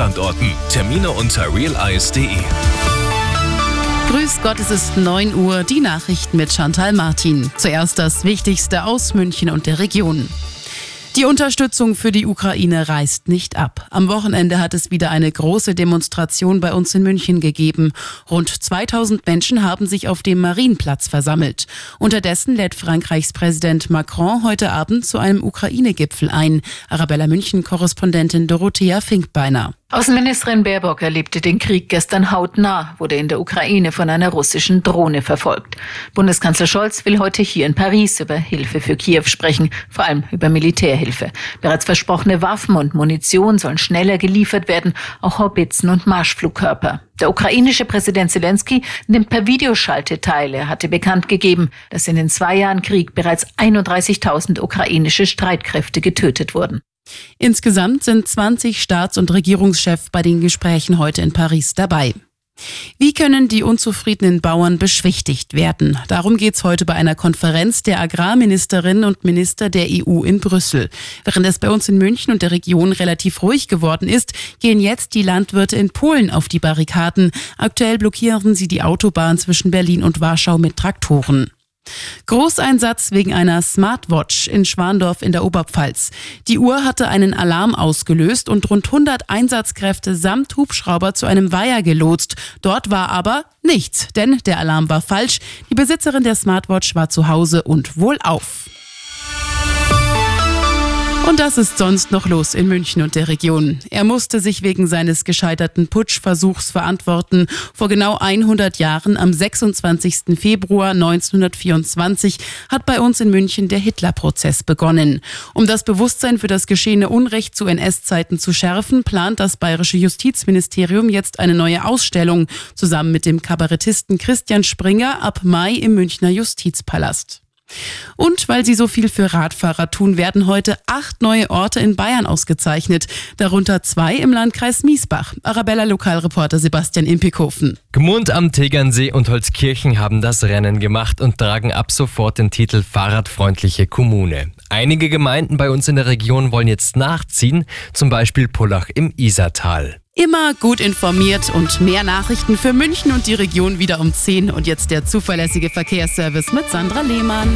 Standorten. Termine unter realize.de. Grüß Gott, es ist 9 Uhr, die Nachrichten mit Chantal Martin. Zuerst das Wichtigste aus München und der Region. Die Unterstützung für die Ukraine reißt nicht ab. Am Wochenende hat es wieder eine große Demonstration bei uns in München gegeben. Rund 2000 Menschen haben sich auf dem Marienplatz versammelt. Unterdessen lädt Frankreichs Präsident Macron heute Abend zu einem Ukraine-Gipfel ein. Arabella München-Korrespondentin Dorothea Finkbeiner. Außenministerin Baerbock erlebte den Krieg gestern hautnah, wurde in der Ukraine von einer russischen Drohne verfolgt. Bundeskanzler Scholz will heute hier in Paris über Hilfe für Kiew sprechen, vor allem über Militärhilfe. Bereits versprochene Waffen und Munition sollen schneller geliefert werden, auch Haubitzen und Marschflugkörper. Der ukrainische Präsident Zelensky nimmt per Videoschalte teil. Er hatte bekannt gegeben, dass in den zwei Jahren Krieg bereits 31.000 ukrainische Streitkräfte getötet wurden. Insgesamt sind 20 Staats- und Regierungschefs bei den Gesprächen heute in Paris dabei. Wie können die unzufriedenen Bauern beschwichtigt werden? Darum geht es heute bei einer Konferenz der Agrarministerinnen und Minister der EU in Brüssel. Während es bei uns in München und der Region relativ ruhig geworden ist, gehen jetzt die Landwirte in Polen auf die Barrikaden. Aktuell blockieren sie die Autobahn zwischen Berlin und Warschau mit Traktoren. Großeinsatz wegen einer Smartwatch in Schwandorf in der Oberpfalz. Die Uhr hatte einen Alarm ausgelöst und rund 100 Einsatzkräfte samt Hubschrauber zu einem Weiher gelotst. Dort war aber nichts, denn der Alarm war falsch. Die Besitzerin der Smartwatch war zu Hause und wohlauf. Und das ist sonst noch los in München und der Region. Er musste sich wegen seines gescheiterten Putschversuchs verantworten. Vor genau 100 Jahren, am 26. Februar 1924, hat bei uns in München der Hitlerprozess begonnen. Um das Bewusstsein für das geschehene Unrecht zu NS-Zeiten zu schärfen, plant das bayerische Justizministerium jetzt eine neue Ausstellung zusammen mit dem Kabarettisten Christian Springer ab Mai im Münchner Justizpalast. Und weil sie so viel für Radfahrer tun, werden heute acht neue Orte in Bayern ausgezeichnet, darunter zwei im Landkreis Miesbach. Arabella Lokalreporter Sebastian Impikhofen. Gmund am Tegernsee und Holzkirchen haben das Rennen gemacht und tragen ab sofort den Titel Fahrradfreundliche Kommune. Einige Gemeinden bei uns in der Region wollen jetzt nachziehen, zum Beispiel Pullach im Isartal. Immer gut informiert und mehr Nachrichten für München und die Region wieder um 10 und jetzt der zuverlässige Verkehrsservice mit Sandra Lehmann.